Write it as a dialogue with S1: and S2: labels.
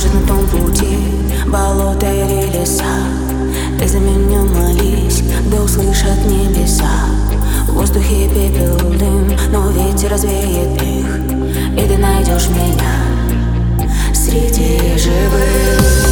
S1: может на том пути. Болото или леса Ты за меня молись, да услышат небеса. В воздухе пепел дым, но ветер развеет их И ты найдешь меня среди живых.